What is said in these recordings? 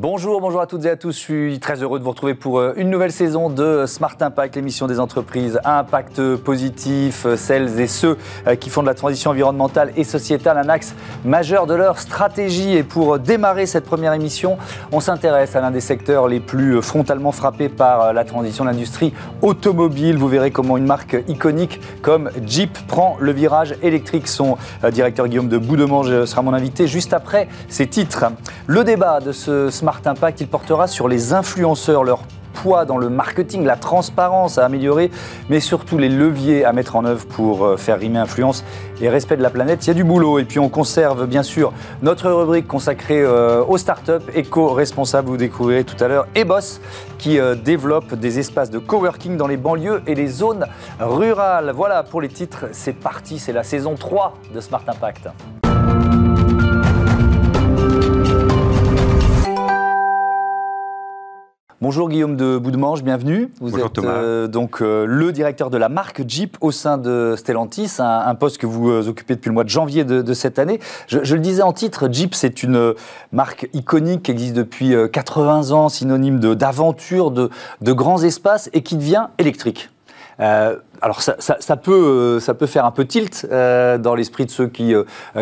Bonjour, bonjour à toutes et à tous. Je suis très heureux de vous retrouver pour euh, une nouvelle saison de Smart Impact, l'émission des entreprises à impact positif, euh, celles et ceux euh, qui font de la transition environnementale et sociétale un axe majeur de leur stratégie. Et pour démarrer cette première émission, on s'intéresse à l'un des secteurs les plus frontalement frappés par la transition de l'industrie automobile. Vous verrez comment une marque iconique comme Jeep prend le virage électrique. Son directeur Guillaume de Boudemange sera mon invité juste après ces titres. Le débat de ce Smart Smart Impact, il portera sur les influenceurs, leur poids dans le marketing, la transparence à améliorer, mais surtout les leviers à mettre en œuvre pour euh, faire rimer influence et respect de la planète. Il y a du boulot. Et puis on conserve bien sûr notre rubrique consacrée euh, aux startups éco-responsables. Vous découvrirez tout à l'heure Eboss qui euh, développe des espaces de coworking dans les banlieues et les zones rurales. Voilà pour les titres. C'est parti, c'est la saison 3 de Smart Impact. Bonjour Guillaume de Boudemange, bienvenue. Vous êtes euh, donc euh, le directeur de la marque Jeep au sein de Stellantis, un, poste que vous euh, occupez depuis le mois de janvier de, cette année. Je, le disais en titre, Jeep c'est une marque iconique qui existe depuis 80 ans, synonyme d'aventure, de, de, grands espaces et qui devient électrique. Alors ça, peut, ça peut faire un peu tilt dans l'esprit de ceux qui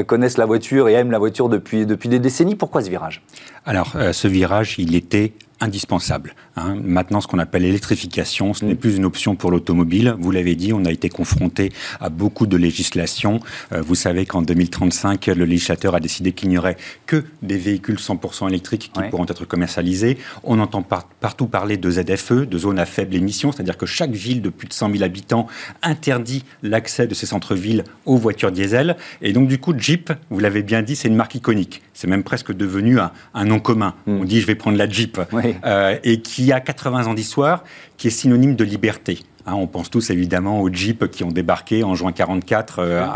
connaissent la voiture et aiment la voiture depuis, depuis des décennies. Pourquoi ce virage? Alors ce virage, il était indispensable. Hein. Maintenant, ce qu'on appelle l'électrification, ce n'est mm. plus une option pour l'automobile. Vous l'avez dit, on a été confronté à beaucoup de législation. Euh, vous savez qu'en 2035, le législateur a décidé qu'il n'y aurait que des véhicules 100% électriques qui pourront être commercialisés. On entend partout parler de ZFE, de zones à faible émission, c'est-à-dire que chaque ville de plus de 100 000 habitants interdit l'accès de ces centres-villes aux voitures diesel. Et donc, du coup, Jeep, vous l'avez bien dit, c'est une marque iconique. C'est même presque devenu un, nom commun. Mm. On dit, je vais prendre la Jeep. Euh, et qui a 80 ans d'histoire, qui est synonyme de liberté. Hein, on pense tous évidemment aux Jeeps qui ont débarqué en juin 44 euh,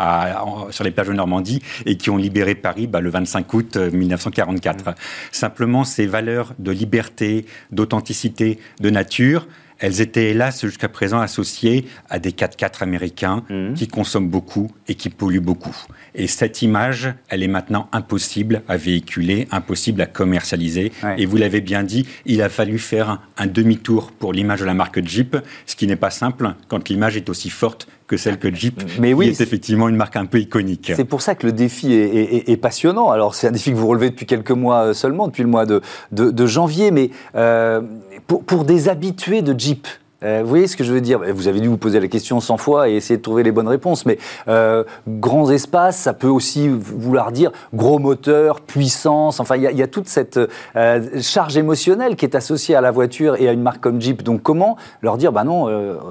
sur les plages de Normandie et qui ont libéré Paris bah, le 25 août 1944. Euh, Simplement, ces valeurs de liberté, d'authenticité, de nature, elles étaient hélas jusqu'à présent associées à des 4x4 américains mmh. qui consomment beaucoup et qui polluent beaucoup. Et cette image, elle est maintenant impossible à véhiculer, impossible à commercialiser. Et vous l'avez bien dit, il a fallu faire un, demi-tour pour l'image de la marque Jeep, ce qui n'est pas simple quand l'image est aussi forte que celle que Jeep Mais oui, est effectivement une marque un peu iconique. C'est pour ça que le défi est, passionnant. Alors c'est un défi que vous relevez depuis quelques mois euh, seulement, depuis le mois de, de, janvier, mais euh, pour, pour des habitués de Jeep, euh, vous voyez ce que je veux dire? Vous avez dû vous poser la question 100 fois et essayer de trouver les bonnes réponses, mais euh, grands espaces, ça peut aussi vouloir dire gros moteur, puissance, enfin il y, a toute cette euh, charge émotionnelle qui est associée à la voiture et à une marque comme Jeep. Donc comment leur dire, bah non,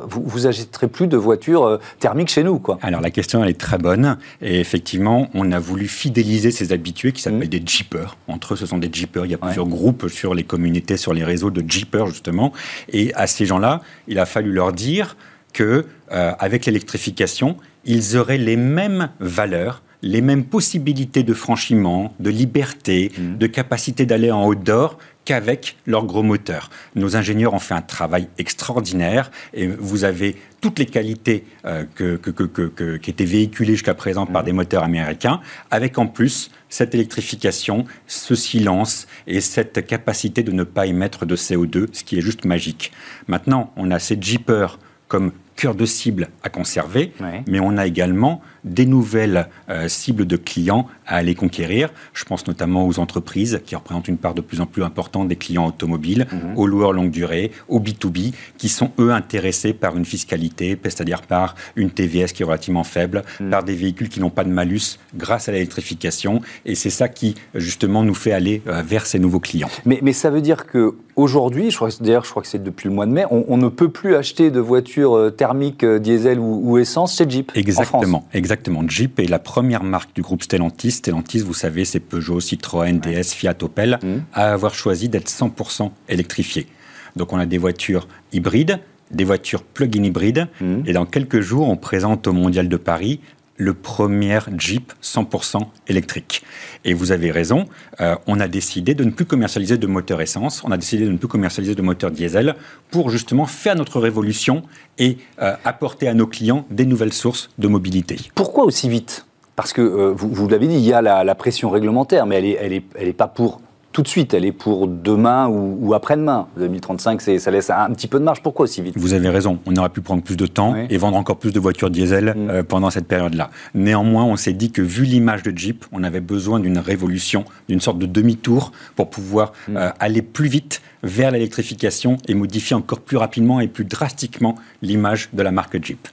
vous, vous agiterez plus de voitures thermiques chez nous quoi? Alors la question elle est très bonne et effectivement on a voulu fidéliser ces habitués qui s'appellent mmh. des Jeepers. Entre eux ce sont des Jeepers, il y a plusieurs groupes sur les communautés, sur les réseaux de Jeepers justement, et à ces gens-là, il a fallu leur dire que euh, avec l'électrification, ils auraient les mêmes valeurs, les mêmes possibilités de franchissement, de liberté, mmh. de capacité d'aller en haute d'or qu'avec leur gros moteur. Nos ingénieurs ont fait un travail extraordinaire et vous avez toutes les qualités euh, qui étaient véhiculées jusqu'à présent par mmh. des moteurs américains, avec en plus cette électrification, ce silence et cette capacité de ne pas émettre de CO2, ce qui est juste magique. Maintenant, on a ces jeepers comme cœur de cible à conserver, mais on a également des nouvelles euh, cibles de clients à aller conquérir. Je pense notamment aux entreprises qui représentent une part de plus en plus importante des clients automobiles, mhm. aux loueurs longue durée, aux B2B, qui sont eux intéressés par une fiscalité, c'est-à-dire par une TVS qui est relativement faible, mhm. par des véhicules qui n'ont pas de malus grâce à l'électrification. Et c'est ça qui, justement, nous fait aller euh, vers ces nouveaux clients. Mais, mais ça veut dire que aujourd'hui, d'ailleurs, je crois que c'est depuis le mois de mai, on, ne peut plus acheter de voitures euh, thermiques, diesel ou, essence chez Jeep Exactement, exactement. Jeep est la première marque du groupe Stellantis Stellantis, vous savez, c'est Peugeot, Citroën, DS, Fiat, Opel, mmh. à avoir choisi d'être 100% électrifié. Donc on a des voitures hybrides, des voitures plug-in hybrides, mmh. et dans quelques jours, on présente au Mondial de Paris le premier Jeep 100% électrique. Et vous avez raison, euh, on a décidé de ne plus commercialiser de moteurs essence, on a décidé de ne plus commercialiser de moteurs diesel pour justement faire notre révolution et euh, apporter à nos clients des nouvelles sources de mobilité. Pourquoi aussi vite? Parce que euh, vous, l'avez dit, il y a la, pression réglementaire, mais elle n'est elle est, elle est pas pour tout de suite, elle est pour demain ou, après-demain. 2035, ça laisse un petit peu de marge. Pourquoi aussi vite? Vous avez raison, on aurait pu prendre plus de temps et vendre encore plus de voitures diesel mm. euh, pendant cette période-là. Néanmoins, on s'est dit que vu l'image de Jeep, on avait besoin d'une révolution, d'une sorte de demi-tour pour pouvoir mm. euh, aller plus vite vers l'électrification et modifier encore plus rapidement et plus drastiquement l'image de la marque Jeep.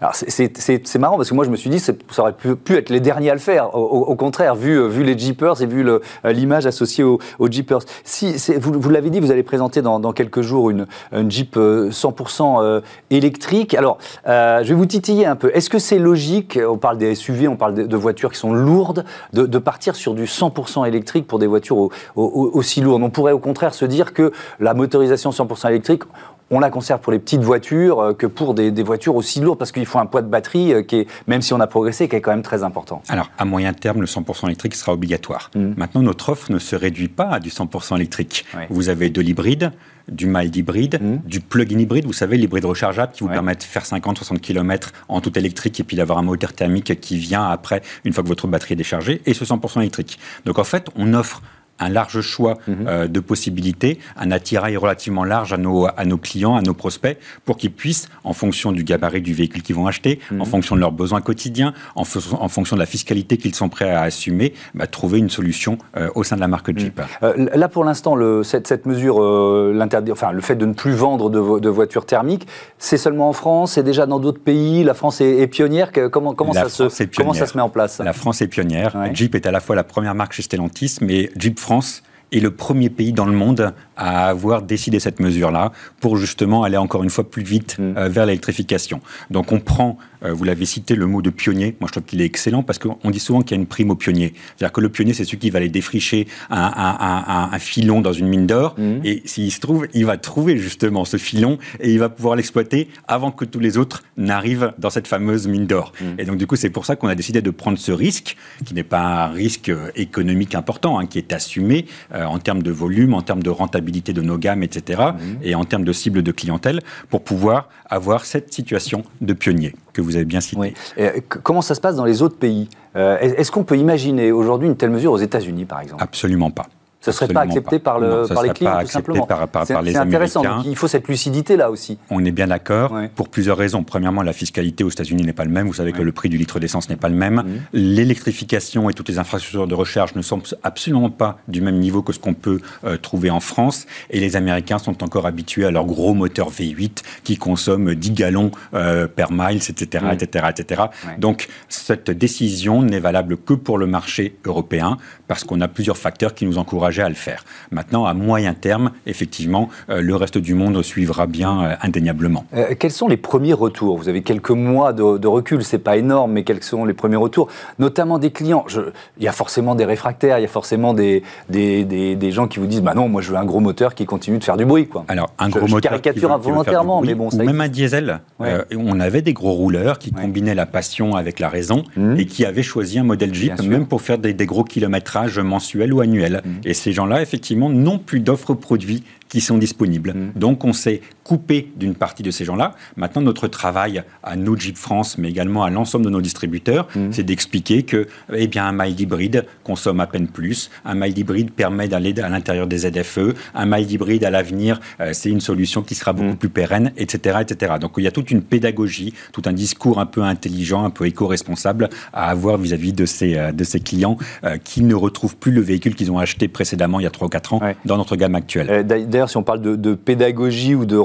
Alors c'est marrant parce que moi je me suis dit ça aurait pu, être les derniers à le faire. Au, contraire, vu, vu les Jeepers et vu l'image associée aux, Jeepers. Si, vous, l'avez dit, vous allez présenter dans, quelques jours une, Jeep 100% euh, euh, électrique. Alors euh, je vais vous titiller un peu. Est-ce que c'est logique, on parle des SUV, on parle de, voitures qui sont lourdes, de, partir sur du 100% électrique pour des voitures aussi lourdes? On pourrait au contraire se dire que la motorisation 100% électrique, on la conserve pour les petites voitures euh, que pour des, voitures aussi lourdes, parce qu'il faut un poids de batterie euh, qui est, même si on a progressé, qui est quand même très important. Alors, à moyen terme, le 100% électrique sera obligatoire. Mmh. Maintenant, notre offre ne se réduit pas à du 100% électrique. Vous avez de l'hybride, du mild hybride, mmh. du plug-in hybride, vous savez, l'hybride rechargeable qui vous permet de faire 50-60 km en tout électrique et puis d'avoir un moteur thermique qui vient après, une fois que votre batterie est déchargée, et ce 100% électrique. Donc en fait, on offre un large choix mhm. euh, de possibilités, un attirail relativement large à nos, à nos clients, à nos prospects, pour qu'ils puissent, en fonction du gabarit du véhicule qu'ils vont acheter, en mhm. fonction de leurs besoins quotidiens, en, en fonction de la fiscalité qu'ils sont prêts à assumer, bah, trouver une solution euh, au sein de la marque mhm. Jeep. Euh, là, pour l'instant, cette, cette, mesure, enfin, le fait de ne plus vendre de, voitures thermiques, c'est seulement en France, c'est déjà dans d'autres pays, la France est, pionnière, comment, comment, ça se, comment ça se met en place? La France est pionnière, Jeep est à la fois la première marque chez Stellantis, mais Jeep France France est le premier pays dans le monde à avoir décidé cette mesure-là pour justement aller encore une fois plus vite mm. euh, vers l'électrification. Donc on prend, vous l'avez cité, le mot de pionnier. Moi je trouve qu'il est excellent parce qu'on dit souvent qu'il y a une prime au pionnier. C'est-à-dire que le pionnier c'est celui qui va aller défricher un, filon dans une mine d'or mm. et s'il se trouve, il va trouver justement ce filon et il va pouvoir l'exploiter avant que tous les autres n'arrivent dans cette fameuse mine d'or. Mm. Et donc du coup c'est pour ça qu'on a décidé de prendre ce risque qui n'est pas un risque euh, économique important, hein, qui est assumé en termes de volume, en termes de rentabilité de nos gammes, etc., mhm. et en termes de cible de clientèle, pour pouvoir avoir cette situation de pionnier que vous avez bien cité. Euh, comment ça se passe dans les autres pays? Euh, Est-ce qu'on peut imaginer aujourd'hui une telle mesure aux États-Unis, par exemple? Absolument pas. Ce ne serait pas accepté par, le, par les clients, tout simplement. Par, par, par les intéressant. Donc, il faut cette lucidité là aussi. On est bien d'accord pour plusieurs raisons. Premièrement, la fiscalité aux États-Unis n'est pas le même. Vous savez que le prix du litre d'essence n'est pas le même. Mhm. L'électrification et toutes les infrastructures de recharge ne sont absolument pas du même niveau que ce qu'on peut euh, trouver en France. Et les Américains sont encore habitués à leur gros moteur V8 qui consomme 10 gallons euh, per mile, etc., etc., etc. Donc cette décision n'est valable que pour le marché européen parce qu'on a plusieurs facteurs qui nous encouragent à le faire. Maintenant, à moyen terme, effectivement, euh, le reste du monde suivra bien euh, indéniablement. Euh, quels sont les premiers retours? Vous avez quelques mois de, de recul, c'est pas énorme, mais quels sont les premiers retours? Notamment des clients. Je, il y a forcément des réfractaires, il y a forcément des, des, des, gens qui vous disent bah non, moi je veux un gros moteur qui continue de faire du bruit. Quoi. Alors, un gros moteur. caricature involontairement, mais bon, ça. Ou même un diesel. on avait des gros rouleurs qui combinaient la passion avec la raison mmh. et qui avaient choisi un modèle Jeep, même pour faire des, gros kilométrages mensuels ou annuels. Mmh. Et ces gens-là, effectivement, n'ont plus d'offres produits qui sont disponibles. Mmh. Donc on s'est coupé d'une partie de ces gens-là. Maintenant, notre travail à nous, Jeep France, mais également à l'ensemble de nos distributeurs, mmh. c'est d'expliquer que eh bien, un mild hybride consomme à peine plus. Un mild hybride permet d'aller à l'intérieur des ZFE. Un mild hybride, à l'avenir, euh, c'est une solution qui sera beaucoup mmh. plus pérenne, etc., etc. Donc il y a toute une pédagogie, tout un discours un peu intelligent, un peu éco-responsable à avoir vis-à-vis de, ces, euh, de ces clients euh, qui ne retrouvent plus le véhicule qu'ils ont acheté précédemment, il y a 3 ou 4 ans, dans notre gamme actuelle si on parle de, pédagogie ou de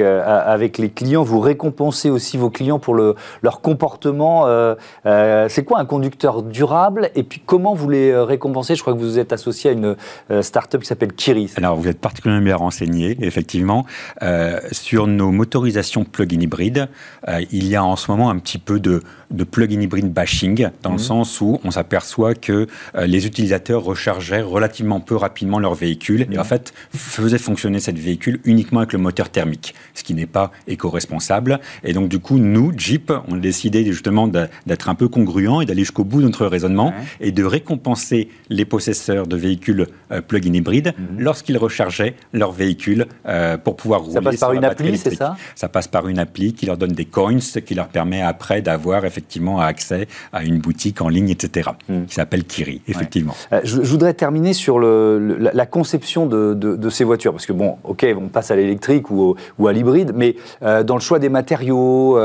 euh, avec les clients, vous récompensez aussi vos clients pour le, leur comportement. Euh, euh, c'est quoi un conducteur durable Et puis comment vous les récompensez? Je crois que vous êtes associé à une start-up qui s'appelle Kiri. Alors vous êtes particulièrement bien renseigné, effectivement. sur nos motorisations plug-in hybrides, il y a en ce moment un petit peu de, de plug-in hybride bashing, dans le mhm. sens où on s'aperçoit que les utilisateurs rechargeaient relativement peu rapidement leur véhicule et mhm. en fait faisaient fonctionner cette véhicule uniquement avec le moteur thermique, ce qui n'est pas éco-responsable. Et donc, du coup, nous, Jeep, on a décidé justement d'être un peu congruent et d'aller jusqu'au bout de notre raisonnement et de récompenser les possesseurs de véhicules euh, plug-in hybrides mhm. lorsqu'ils rechargeaient leur véhicule euh, pour pouvoir rouler. Ça passe par une appli, c'est ça? Ça passe par une appli qui leur donne des coins, qui leur permet après d'avoir effectivement accès à une boutique en ligne, etc., mhm. qui s'appelle Kiri, effectivement. Euh, je, voudrais terminer sur le, la, conception de, de, ces voitures, parce que bon, ok, on passe à l'électrique ou, ou, à l'hybride, mais dans le choix des matériaux,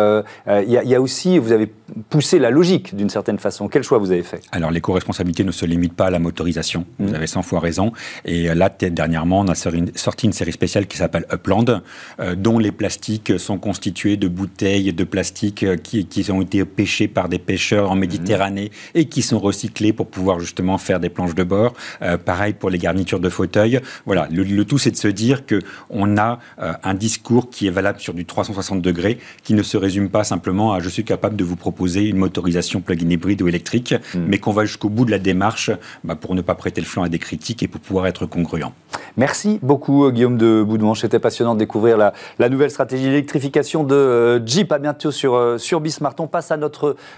il y, y, a aussi, vous avez poussé la logique d'une certaine façon. Quel choix vous avez fait? Alors, l'éco-responsabilité ne se limite pas à la motorisation. Vous mmh. avez 100 fois raison. Et là, dernièrement, on a sorti une série spéciale qui s'appelle Upland, euh, dont les plastiques sont constitués de bouteilles de plastique euh, qui, qui, ont été pêchés par des pêcheurs en Méditerranée et qui sont recyclés pour pouvoir justement faire des planches de bord. Euh, pareil pour les garnitures de fauteuils. Voilà, le, tout, c'est de se dire que on a un discours qui est valable sur du 360 degrés, qui ne se résume pas simplement à je suis capable de vous proposer une motorisation plug-in hybride ou électrique, mmh. mais qu'on va jusqu'au bout de la démarche bah, pour ne pas prêter le flanc à des critiques et pour pouvoir être congruent. Merci beaucoup Guillaume de Boudemanche. C'était passionnant de découvrir la, nouvelle stratégie d'électrification de euh, Jeep. À bientôt sur, euh, sur Bismart. On passe à notre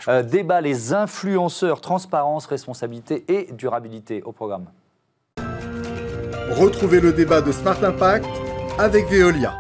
euh, débat les influenceurs, transparence, responsabilité et durabilité au programme. Retrouvez le débat de Smart Impact avec Veolia.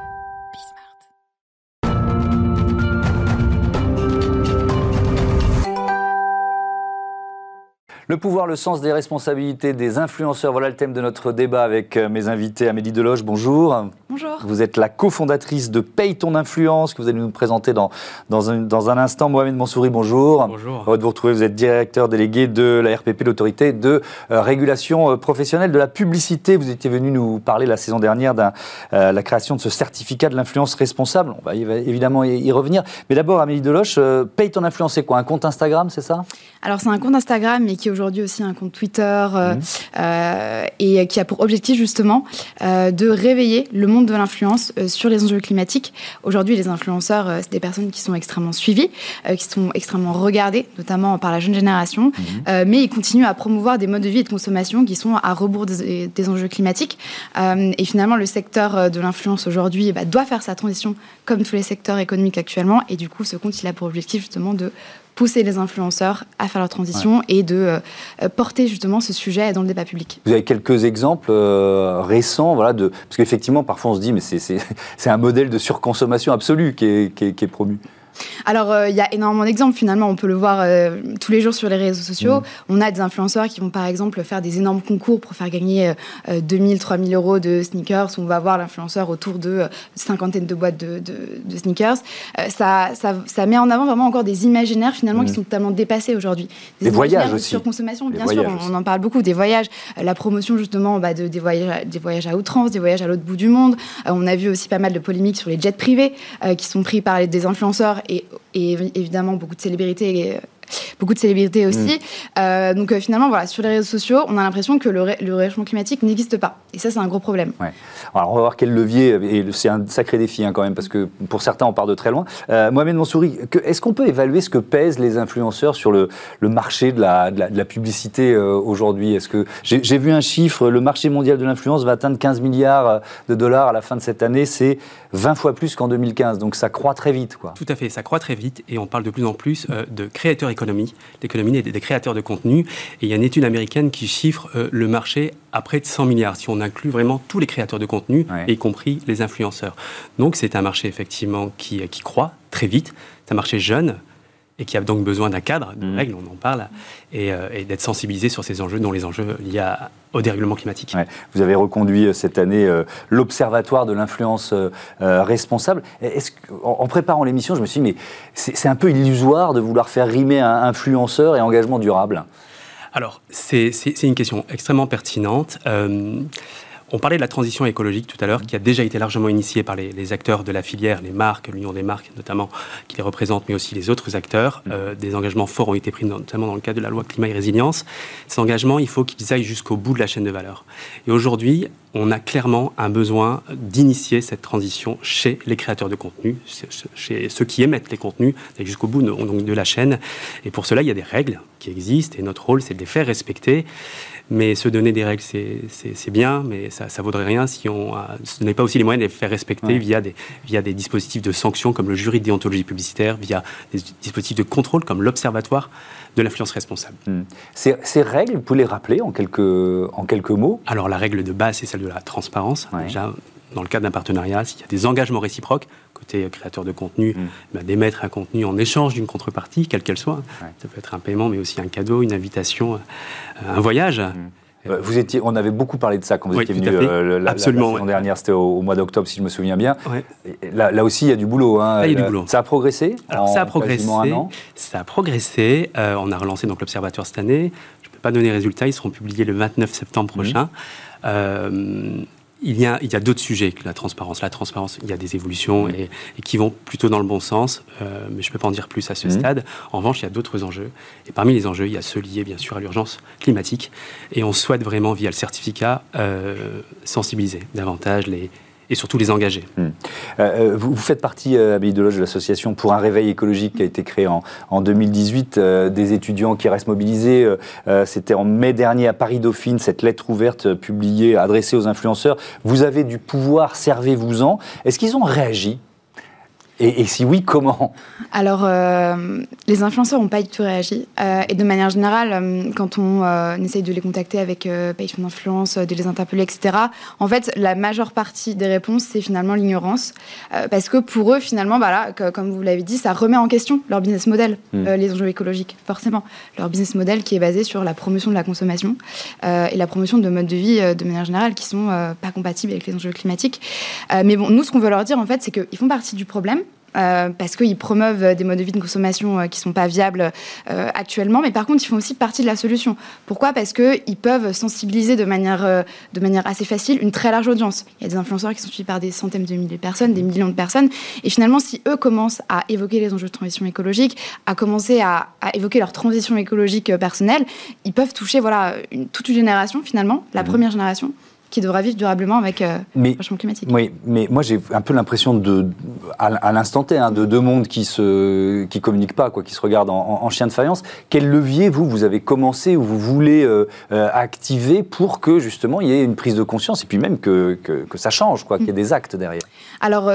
Le pouvoir, le sens des responsabilités des influenceurs, voilà le thème de notre débat avec euh, mes invités. Amélie Deloche, bonjour. Bonjour. Vous êtes la cofondatrice de Paye ton influence, que vous allez nous présenter dans, dans, un, dans un instant. Mohamed Mansouri, bonjour. Bonjour. Heureux de vous retrouver, vous êtes directeur délégué de la RPP, l'autorité de euh, régulation euh, professionnelle de la publicité. Vous étiez venu nous parler la saison dernière de la création de ce certificat de l'influence responsable. On va évidemment y, revenir. Mais d'abord, Amélie Deloche, Paye ton influence, c'est quoi? Un compte Instagram, c'est ça? Alors, c'est un compte Instagram, mais qui aujourd'hui aussi un compte Twitter euh, euh, et qui a pour objectif justement euh, de réveiller le monde de l'influence sur les enjeux climatiques. Aujourd'hui, les influenceurs, c'est des personnes qui sont extrêmement suivies, qui sont extrêmement regardées, notamment par la jeune génération, mhm. mais ils continuent à promouvoir des modes de vie et de consommation qui sont à rebours des, enjeux climatiques. et finalement, le secteur de l'influence aujourd'hui bah, doit faire sa transition comme tous les secteurs économiques actuellement. Et du coup, ce compte, il a pour objectif justement de pousser les influenceurs à faire leur transition et de euh, porter justement ce sujet dans le débat public. Vous avez quelques exemples euh, récents, voilà, de, parce qu'effectivement, parfois on se dit, mais c'est un modèle de surconsommation absolue qui est, qui est promu. Alors, euh, il y a énormément d'exemples, finalement. On peut le voir euh, tous les jours sur les réseaux sociaux. Mm. On a des influenceurs qui vont, par exemple, faire des énormes concours pour faire gagner 2000, euh, 3000 euros de sneakers. On va voir l'influenceur autour de cinquantaine de boîtes de, sneakers. Ça, ça, met en avant vraiment encore des imaginaires, finalement, qui mm. sont totalement dépassés aujourd'hui. Des, voyages aussi. Surconsommation, bien sûr, on, en parle beaucoup. Des voyages, la promotion, justement, bah, de, des, voyages, des voyages à outrance, des voyages à l'autre bout du monde. on a vu aussi pas mal de polémiques sur les jets privés qui sont pris par des influenceurs et, évidemment beaucoup de célébrités beaucoup de célébrités aussi. Mm. Euh, donc euh, finalement, voilà, sur les réseaux sociaux, on a l'impression que le, réchauffement climatique n'existe pas. Et ça, c'est un gros problème. Alors, on va voir quel levier, et c'est un sacré défi hein, quand même, parce que pour certains, on part de très loin. Euh, Mohamed Mansouri, est-ce qu'on peut évaluer ce que pèsent les influenceurs sur le, marché de la, de la, publicité aujourd'hui? Est-ce que j'ai vu un chiffre, le marché mondial de l'influence va atteindre 15 milliards de dollars à la fin de cette année, c'est 20 fois plus qu'en 2015, donc ça croît très vite. Quoi. Tout à fait, ça croît très vite, et on parle de plus en plus de créateurs l'économie des, créateurs de contenu. Et il y a une étude américaine qui chiffre euh, le marché à près de 100 milliards, si on inclut vraiment tous les créateurs de contenu, y compris les influenceurs. Donc c'est un marché effectivement qui, qui croît très vite, c'est un marché jeune, et qui a donc besoin d'un cadre, de mmh. règles, on en parle, euh, et, d'être sensibilisé sur ces enjeux, dont les enjeux liés au dérèglement climatique. Vous avez reconduit euh, cette année euh, l'Observatoire de l'influence responsable. Est-ce en, préparant l'émission, je me suis dit, mais c'est un peu illusoire de vouloir faire rimer un influenceur et engagement durable alors, c'est une question extrêmement pertinente. On parlait de la transition écologique tout à l'heure, qui a déjà été largement initiée par les, acteurs de la filière, les marques, l'Union des marques notamment, qui les représentent, mais aussi les autres acteurs. Mm. Euh, des engagements forts ont été pris, notamment dans le cadre de la loi climat et résilience. Ces engagements, il faut qu'ils aillent jusqu'au bout de la chaîne de valeur. Et aujourd'hui, on a clairement un besoin d'initier cette transition chez les créateurs de contenu, chez ceux qui émettent les contenus, jusqu'au bout de, de la chaîne. Et pour cela, il y a des règles qui existent, et notre rôle, c'est de les faire respecter. Mais se donner des règles, c'est bien, mais ça ne vaudrait rien si on n'est pas aussi les moyens de les faire respecter via, des, via des dispositifs de sanctions comme le jury de déontologie publicitaire, via des dispositifs de contrôle comme l'Observatoire de l'influence responsable. Hmm. Ces, règles, vous pouvez les rappeler en quelques, en quelques mots? Alors la règle de base, c'est celle de la transparence. Déjà, dans le cadre d'un partenariat, s'il y a des engagements réciproques, côté créateur de contenu, hmm. bah, d'émettre un contenu en échange d'une contrepartie, quelle qu'elle soit. Ça peut être un paiement, mais aussi un cadeau, une invitation, euh, un voyage. Hmm. Euh, vous étiez, on avait beaucoup parlé de ça quand vous étiez venu euh, la, Absolument, la, dernière, c'était au, mois d'octobre si je me souviens bien. Là, aussi, il y a du boulot. Hein. il y a du boulot. Ça a progressé Alors, ça a progressé. Ça a progressé. on a relancé donc l'observatoire cette année. Je ne peux pas donner les résultats. Ils seront publiés le 29 septembre mmh. prochain il y a, il y a d'autres sujets que la transparence. La transparence, il y a des évolutions et, qui vont plutôt dans le bon sens, euh, mais je ne peux pas en dire plus à ce mhm. stade. En revanche, il y a d'autres enjeux. Et parmi les enjeux, il y a ceux liés, bien sûr, à l'urgence climatique. Et on souhaite vraiment, via le certificat, euh, sensibiliser davantage les, et surtout les engager. Hmm. Euh, euh, vous, faites partie, euh, de Deloge, de l'association pour un réveil écologique qui a été créée en, en 2018, euh, des étudiants qui restent mobilisés. C'était en mai dernier à Paris-Dauphine, cette lettre ouverte publiée, adressée aux influenceurs. Vous avez du pouvoir, servez-vous-en. Est-ce qu'ils ont réagi? Et, si oui, comment Alors, euh, les influenceurs n'ont pas du tout réagi. Euh, et de manière générale, euh, quand on essaye de les contacter avec page d'influence, de les interpeller, etc., en fait, la majeure partie des réponses, c'est finalement l'ignorance. parce que pour eux, finalement, bah comme vous l'avez dit, ça remet en question leur business model, hmm. les enjeux écologiques, forcément. Leur business model qui est basé sur la promotion de la consommation et la promotion de modes de vie, de manière générale, qui sont pas compatibles avec les enjeux climatiques. mais bon, nous, ce qu'on veut leur dire, en fait, c'est qu'ils font partie du problème. Euh, parce qu'ils promeuvent des modes de vie de consommation euh, qui ne sont pas viables euh, actuellement, mais par contre, ils font aussi partie de la solution. Pourquoi? Parce qu'ils peuvent sensibiliser de manière, de manière assez facile une très large audience. Il y a des influenceurs qui sont suivis par des centaines de milliers de personnes, des millions de personnes, et finalement, si eux commencent à évoquer les enjeux de transition écologique, à commencer à, évoquer leur transition écologique personnelle, ils peuvent toucher voilà, toute une génération, finalement, la mmh. première génération, qui devra vivre durablement avec euh, le changement climatique. Oui, mais moi j'ai un peu l'impression de, à, l'instant T, hein, de deux mondes qui se, qui communiquent pas, quoi, qui se regardent en, chien de faïence. Quel levier vous vous avez commencé ou vous voulez euh, euh, activer pour que justement il y ait une prise de conscience et puis même que, que, que ça change, quoi, qu'il y ait des actes derrière? Alors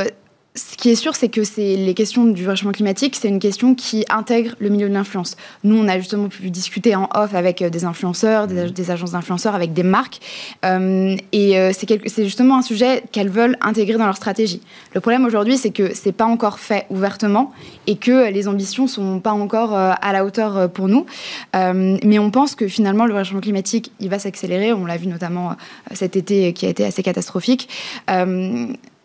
ce qui est sûr, c'est que c'est les questions du réchauffement climatique, c'est une question qui intègre le milieu de l'influence. Nous, on a justement pu discuter en off avec euh, des influenceurs, des, mmh. agences d'influenceurs, avec des marques, euh, et euh, c'est justement un sujet qu'elles veulent intégrer dans leur stratégie. Le problème aujourd'hui, c'est que c'est pas encore fait ouvertement et que les ambitions sont pas encore à la hauteur pour nous. mais on pense que finalement, le réchauffement climatique, il va s'accélérer. On l'a vu notamment cet été, qui a été assez catastrophique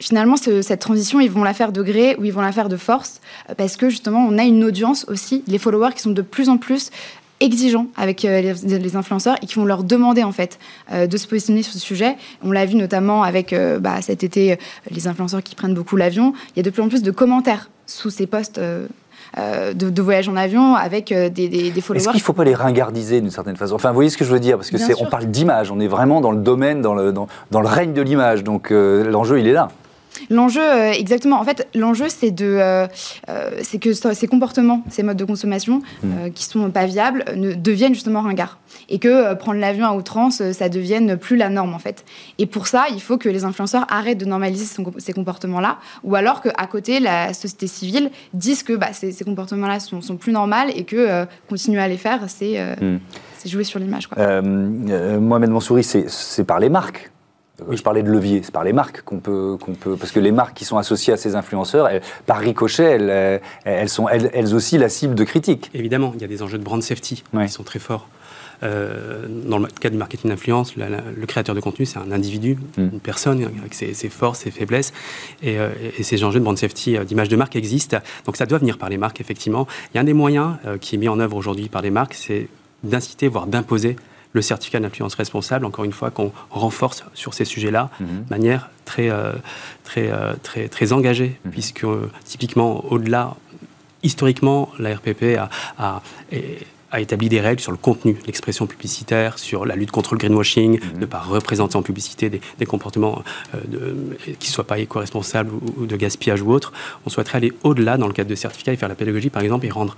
finalement, cette transition, ils vont la faire de gré ou ils vont la faire de force, euh, parce que justement, on a une audience aussi, les followers qui sont de plus en plus exigeants avec euh, les, influenceurs et qui vont leur demander en fait euh, de se positionner sur ce sujet. On l'a vu notamment avec bah, cet été les influenceurs qui prennent beaucoup l'avion. Il y a de plus en plus de commentaires sous ces posts. de, voyage en avion avec des, followers. Est-ce qu'il ne faut pas les ringardiser d'une certaine façon? Enfin, vous voyez ce que je veux dire Parce que c'est, on parle d'image, on est vraiment dans le domaine, dans le, dans, dans le règne de l'image. Donc l'enjeu, il est là. L'enjeu, euh, exactement. En fait, l'enjeu, c'est de, euh, euh, c'est que ces comportements, ces modes de consommation mm. qui sont pas viables, ne, deviennent justement ringards. Et que prendre l'avion à outrance, ça devienne plus la norme, en fait. Et pour ça, il faut que les influenceurs arrêtent de normaliser ces comportements-là, ou alors qu'à côté, la société civile dise que bah, ces, comportements-là sont, plus normaux et que continuer à les faire, c'est mm. jouer sur l'image. Mohamed Mansouri, c'est par les marques je parlais de levier, c'est par les marques qu'on peut, qu'on peut, parce que les marques qui sont associées à ces influenceurs, par ricochet, elles, elles sont elles, aussi la cible de critiques. Évidemment, il y a des enjeux de brand safety qui sont très forts. Euh, dans le cas du marketing d'influence, le créateur de contenu, c'est un individu, hmm. une personne avec ses, forces, ses faiblesses, et, euh, et, ces enjeux de brand safety, euh, d'image de marque existent. Donc ça doit venir par les marques, effectivement. Il y a un des moyens qui est mis en œuvre aujourd'hui par les marques, c'est d'inciter, voire d'imposer le certificat d'influence responsable, encore une fois, qu'on renforce sur ces sujets-là mhm. de manière très, euh, très, euh, très, très engagée, mhm. puisque euh, typiquement, au-delà, historiquement, la RPP a, a établi des règles sur le contenu, l'expression publicitaire, sur la lutte contre le greenwashing, mhm. ne pas représenter en publicité des, comportements euh, qui ne soient pas éco-responsables ou, de gaspillage ou autre. On souhaiterait aller au-delà dans le cadre de certificats et faire la pédagogie, par exemple, et rendre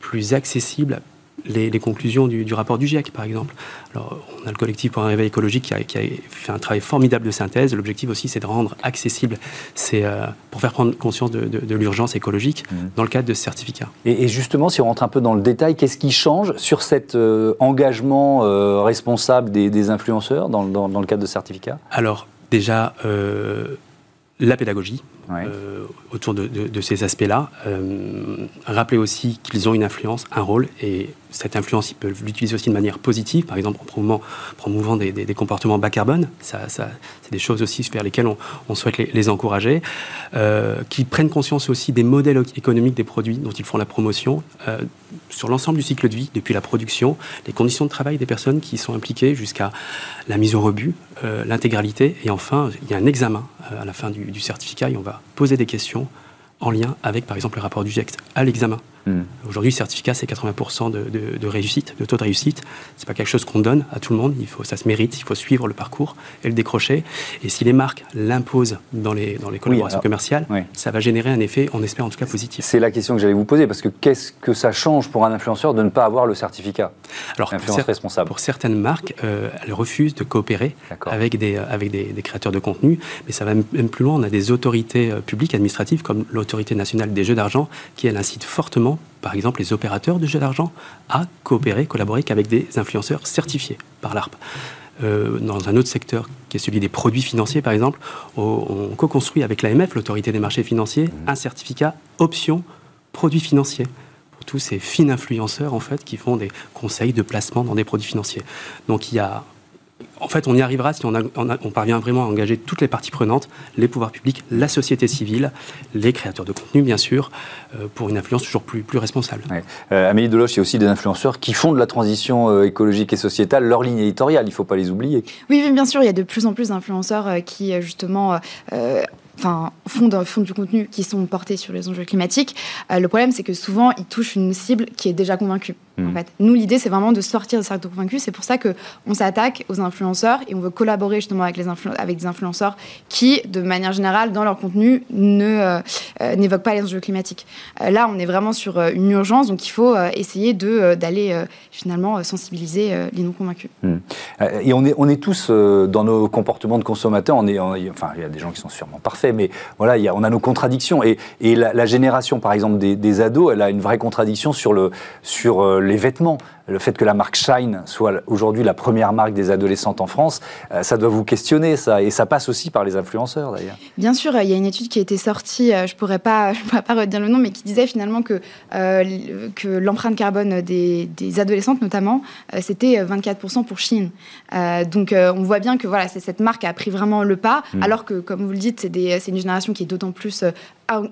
plus accessible les, conclusions du, rapport du GIEC, par exemple. Alors, on a le collectif pour un réveil écologique qui a, fait un travail formidable de synthèse. L'objectif aussi, c'est de rendre accessible, c'est euh, pour faire prendre conscience de, l'urgence écologique mmh. dans le cadre de ce certificat. Et, justement, si on rentre un peu dans le détail, qu'est-ce qui change sur cet euh, engagement euh, responsable des, influenceurs dans, dans, le cadre de certificat? Alors, déjà, la pédagogie. Autour de, ces aspects-là. rappeler aussi qu'ils ont une influence, un rôle, et cette influence, ils peuvent l'utiliser aussi de manière positive, par exemple en promouvant, des, comportements bas carbone. Ça, c'est des choses aussi vers lesquelles on, souhaite les, encourager. Euh, qui prennent conscience aussi des modèles économiques des produits dont ils font la promotion euh, sur l'ensemble du cycle de vie, depuis la production, les conditions de travail des personnes qui sont impliquées jusqu'à la mise au rebut, euh, l'intégralité. Et enfin, il y a un examen à la fin du, du certificat et on va poser des questions en lien avec, par exemple, le rapport du GIEC à l'examen. Hmm. Aujourd'hui, le certificat, c'est 80% de, réussite, de taux de réussite. C'est pas quelque chose qu'on donne à tout le monde. Il faut, ça se mérite. Il faut suivre le parcours et le décrocher. Et si les marques l'imposent dans les, dans les collaborations commerciales, ça va générer un effet, on espère en tout cas positif. C'est la question que j'allais vous poser parce que qu'est-ce que ça change pour un influenceur de ne pas avoir le certificat? Alors, pour, responsable. pour certaines marques, euh, elles refusent de coopérer avec, des, avec des, créateurs de contenu. Mais ça va même plus loin. On a des autorités euh, publiques, administratives, comme l'autorité nationale des jeux d'argent, qui elle incite fortement par exemple les opérateurs de jeux d'argent, à coopérer, collaborer qu'avec des influenceurs certifiés par l'ARP. Euh, dans un autre secteur, qui est celui des produits financiers, par exemple, on, co-construit avec l'AMF, l'autorité des marchés financiers, un certificat option produits financiers pour tous ces fins influenceurs en fait qui font des conseils de placement dans des produits financiers. Donc il y a en fait, on y arrivera si on, parvient vraiment à engager toutes les parties prenantes, les pouvoirs publics, la société civile, les créateurs de contenu, bien sûr, euh, pour une influence toujours plus, plus responsable. Euh, Amélie Deloche, il y a aussi des influenceurs qui font de la transition euh, écologique et sociétale leur ligne éditoriale, il ne faut pas les oublier. Oui, bien sûr, il y a de plus en plus d'influenceurs qui, justement, enfin, font, font, du contenu qui sont portés sur les enjeux climatiques. le problème, c'est que souvent, ils touchent une cible qui est déjà convaincue. En hmm. fait. Nous, l'idée, c'est vraiment de sortir de cercle de convaincus. C'est pour ça qu'on s'attaque aux influenceurs et on veut collaborer justement avec, les avec des influenceurs qui, de manière générale, dans leur contenu, ne, euh, euh, n'évoquent pas les enjeux climatiques. Euh, là, on est vraiment sur une urgence, donc il faut essayer de, d'aller finalement sensibiliser les non-convaincus. Hmm. Et on est, on est tous dans nos comportements de consommateurs, on est, enfin, il y a des gens qui sont sûrement parfaits, mais voilà, il y a, on a nos contradictions. Et, et la, génération, par exemple, des, des, ados, elle a une vraie contradiction sur, le, sur les vêtements le fait que la marque Shine soit aujourd'hui la première marque des adolescentes en France, euh, ça doit vous questionner, ça. Et ça passe aussi par les influenceurs, d'ailleurs. Bien sûr, il y a une étude qui a été sortie, euh, je ne pourrais, pas, je pourrais pas redire le nom, mais qui disait finalement que, euh, que l'empreinte carbone des, adolescentes, notamment, c'était 24% pour Chine. donc, on voit bien que voilà, cette marque a pris vraiment le pas, hmm. alors que, comme vous le dites, c'est une génération qui est d'autant plus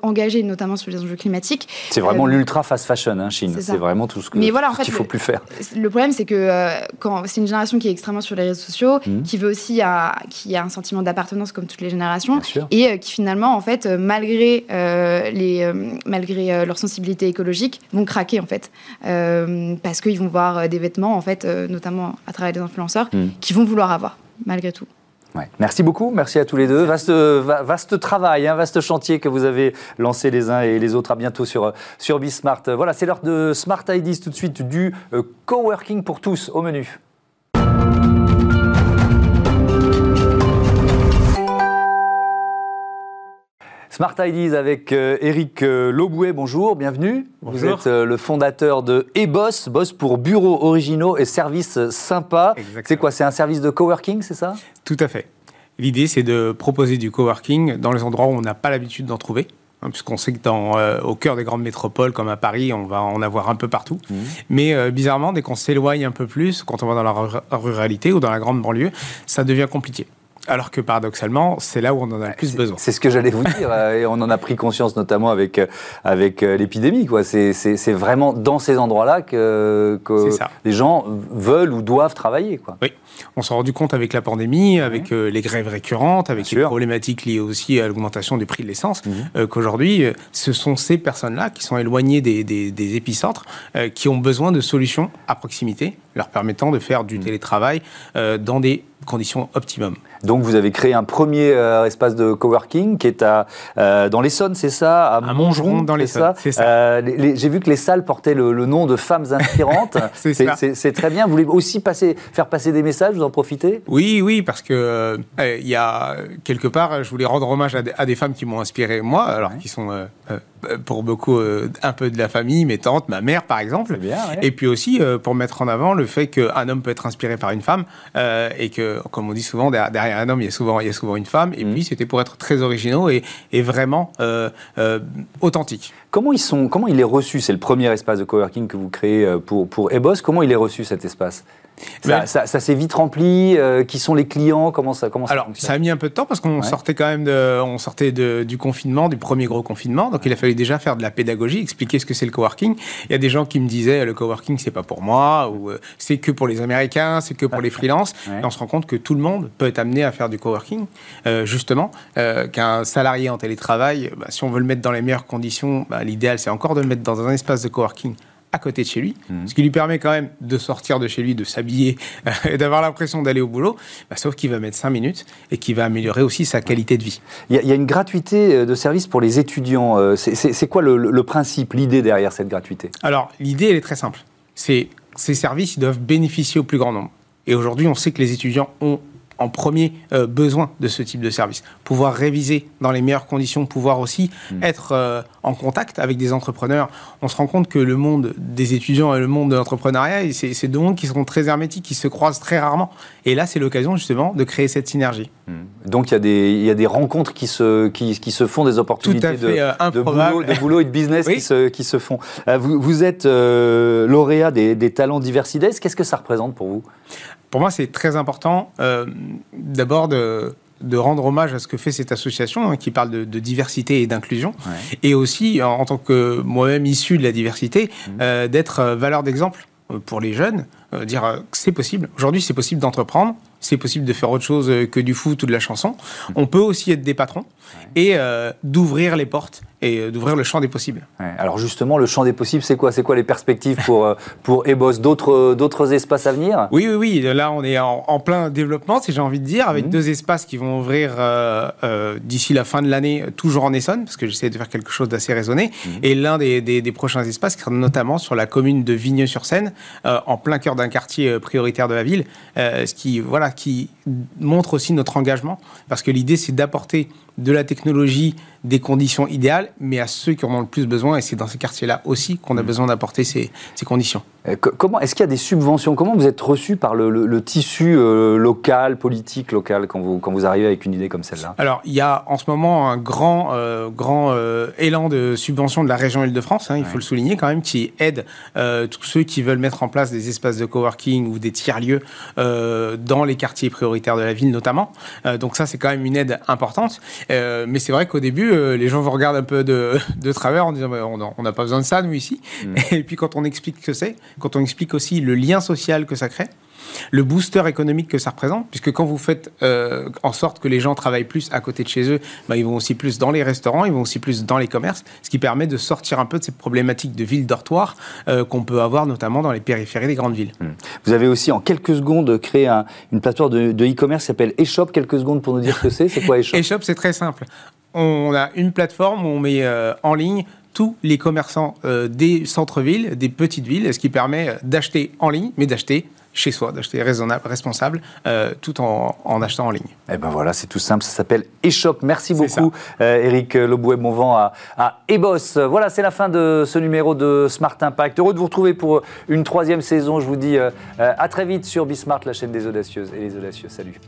engagée, notamment sur les enjeux climatiques. C'est vraiment l'ultra fast fashion, hein, Chine. C'est vraiment tout ce qu'il ne voilà, faut plus faire. Le problème, c'est que euh, quand c'est une génération qui est extrêmement sur les réseaux sociaux, mmh. qui veut aussi qui a un sentiment d'appartenance comme toutes les générations, et euh, qui finalement, en fait, euh, malgré les, malgré leur sensibilité écologique, vont craquer en fait, parce qu'ils vont voir des vêtements en fait, notamment à travers des influenceurs, mmh. qui vont vouloir avoir malgré tout. Merci beaucoup, merci à tous les deux. Vaste, travail, un hein, vaste chantier que vous avez lancé les uns et les autres. À bientôt sur, sur Bismart. Voilà, c'est l'heure de Smart Ideas tout de suite du euh, coworking pour tous au menu. Smart Ideas avec Eric euh, euh, Lobouet, bonjour, bienvenue. Vous êtes euh, le fondateur de eBoss, Boss pour bureaux originaux et services sympas. C'est quoi C'est un service de coworking, c'est ça? Tout à fait. L'idée, c'est de proposer du coworking dans les endroits où on n'a pas l'habitude d'en trouver. Hein, puisqu'on sait que dans, au cœur des grandes métropoles comme à Paris, on va en avoir un peu partout. Mmh. Mais bizarrement, dès qu'on s'éloigne un peu plus, quand on va dans la ruralité ou dans la grande banlieue, ça devient compliqué. Alors que paradoxalement, c'est là où on en a le plus besoin. C'est ce que j'allais vous dire, et on en a pris conscience notamment avec, avec l'épidémie. C'est vraiment dans ces endroits-là que, que les gens veulent ou doivent travailler. Quoi. Oui, on s'est rendu compte avec la pandémie, avec les grèves récurrentes, avec les problématiques liées aussi à l'augmentation du prix de l'essence, mhm. qu'aujourd'hui, ce sont ces personnes-là qui sont éloignées des, des, épicentres, qui ont besoin de solutions à proximité, leur permettant de faire du mhm. télétravail dans des conditions optimum. Donc vous avez créé un premier euh, espace de coworking qui est à, euh, dans l'Essonne, c'est ça? À, Montgeron, dans l'Essonne, c'est ça. Euh, j'ai vu que les salles portaient le, nom de femmes inspirantes. c'est très bien. Vous voulez aussi passer, faire passer des messages, vous en profitez? Oui, oui, parce que il y a quelque part, je voulais rendre hommage à des, femmes qui m'ont inspiré moi, alors qui sont pour beaucoup un peu de la famille, mes tantes, ma mère par exemple. Bien, Et puis aussi pour mettre en avant le fait qu'un homme peut être inspiré par une femme et que, comme on dit souvent, derrière un homme, il y a souvent, il y a souvent une femme. Et mmh. puis, c'était pour être très originaux et, et vraiment euh, euh, authentiques. Comment, ils sont, comment il est reçu C'est le premier espace de coworking que vous créez euh, pour, pour Ebos. Comment il est reçu cet espace? Ça, s'est vite rempli. Euh, qui sont les clients Comment ça comment Alors, ça, a mis un peu de temps parce qu'on sortait quand même de, on sortait de, du confinement, du premier gros confinement. Donc, il a fallu déjà faire de la pédagogie, expliquer ce que c'est le coworking. Il y a des gens qui me disaient le coworking c'est pas pour moi ou euh, c'est que pour les Américains, c'est que pour les freelances. Et on se rend compte que tout le monde peut être amené à faire du coworking, euh, justement, qu'un salarié en télétravail, bah, si on veut le mettre dans les meilleures conditions, bah, l'idéal c'est encore de le mettre dans un espace de coworking à côté de chez lui, mhm. ce qui lui permet quand même de sortir de chez lui, de s'habiller et d'avoir l'impression d'aller au boulot, bah, sauf qu'il va mettre 5 minutes et qui va améliorer aussi sa qualité de vie. Il y, a une gratuité euh, de service pour les étudiants. Euh, c'est quoi le, principe, l'idée derrière cette gratuité? Alors, l'idée, elle est très simple. C'est ces services, ils doivent bénéficier au plus grand nombre. Et aujourd'hui, on sait que les étudiants ont en premier euh, besoin de ce type de service. Pouvoir réviser dans les meilleures conditions, pouvoir aussi hmm. être euh, en contact avec des entrepreneurs. On se rend compte que le monde des étudiants et le monde de l'entrepreneuriat, c'est deux mondes qui sont très hermétiques, qui se croisent très rarement. Et là, c'est l'occasion justement de créer cette synergie. Hmm. Donc il y, a des, il y a des rencontres qui se, qui, qui se font, des opportunités de, euh, de, boulot, de, boulot, et de business qui, se, qui se font. Vous, vous êtes lauréat des, des talents Diversides. Qu'est-ce que ça représente pour vous? Pour moi, c'est très important euh, d'abord de, rendre hommage à ce que fait cette association hein, qui parle de, diversité et d'inclusion, et aussi en, tant que moi-même issu de la diversité, mmh. euh, d'être euh, valeur d'exemple pour les jeunes, dire que c'est possible. Aujourd'hui, c'est possible d'entreprendre, c'est possible de faire autre chose que du foot ou de la chanson. On peut aussi être des patrons et euh, d'ouvrir les portes et euh, d'ouvrir le champ des possibles. Alors justement, le champ des possibles, c'est quoi? C'est quoi les perspectives pour, euh, pour Ebos? D'autres, d'autres espaces à venir? Oui, oui, oui. Là, on est en, plein développement, si j'ai envie de dire, avec mmh. deux espaces qui vont ouvrir d'ici la fin de l'année, toujours en Essonne, parce que j'essaie de faire quelque chose d'assez raisonné. Mmh. Et l'un des, des, prochains espaces sera notamment sur la commune de Vigneux-sur-Seine, en plein cœur d'un quartier prioritaire de la ville, ce qui, voilà, qui montre aussi notre engagement, parce que l'idée, c'est d'apporter de la technologie des conditions idéales, mais à ceux qui en ont le plus besoin. Et c'est dans ces quartiers-là aussi qu'on a mm. besoin d'apporter ces, conditions. Euh, comment est-ce qu'il y a des subventions? Comment vous êtes reçu par le, tissu euh, local, politique local, quand vous, quand vous arrivez avec une idée comme celle-là? Alors, il y a en ce moment un grand, euh, grand élan de subventions de la région Île-de-France, hein, il faut le souligner quand même, qui aide tous ceux qui veulent mettre en place des espaces de coworking ou des tiers-lieux dans les quartiers prioritaires de la ville notamment. donc ça, c'est quand même une aide importante. mais c'est vrai qu'au début, euh, les gens vous regardent un peu de, travers en disant on n'a pas besoin de ça, nous, ici. Mm. Et puis quand on explique ce que c'est, quand on explique aussi le lien social que ça crée, le booster économique que ça représente, puisque quand vous faites euh, en sorte que les gens travaillent plus à côté de chez eux, bah, ils vont aussi plus dans les restaurants, ils vont aussi plus dans les commerces, ce qui permet de sortir un peu de ces problématiques de ville dortoir euh, qu'on peut avoir notamment dans les périphéries des grandes villes. Hmm. Vous avez aussi en quelques secondes créé une plateforme de e-commerce qui s'appelle eShop. Quelques secondes pour nous dire ce que c'est. C'est quoi eShop? eShop, c'est très simple. On a une plateforme où on met euh, en ligne tous les commerçants des centres-villes, des petites villes, ce qui permet d'acheter en ligne, mais d'acheter chez soi, d'acheter raisonnable, responsable, euh, tout en, achetant en ligne. Et eh ben voilà, c'est tout simple, ça s'appelle eShop. Merci beaucoup, euh, Eric Lobouet, bon vent à, à Ebos. Voilà, c'est la fin de ce numéro de Smart Impact. Heureux de vous retrouver pour une troisième saison. Je vous dis euh, à très vite sur Bismart, la chaîne des audacieuses et les audacieux. Salut.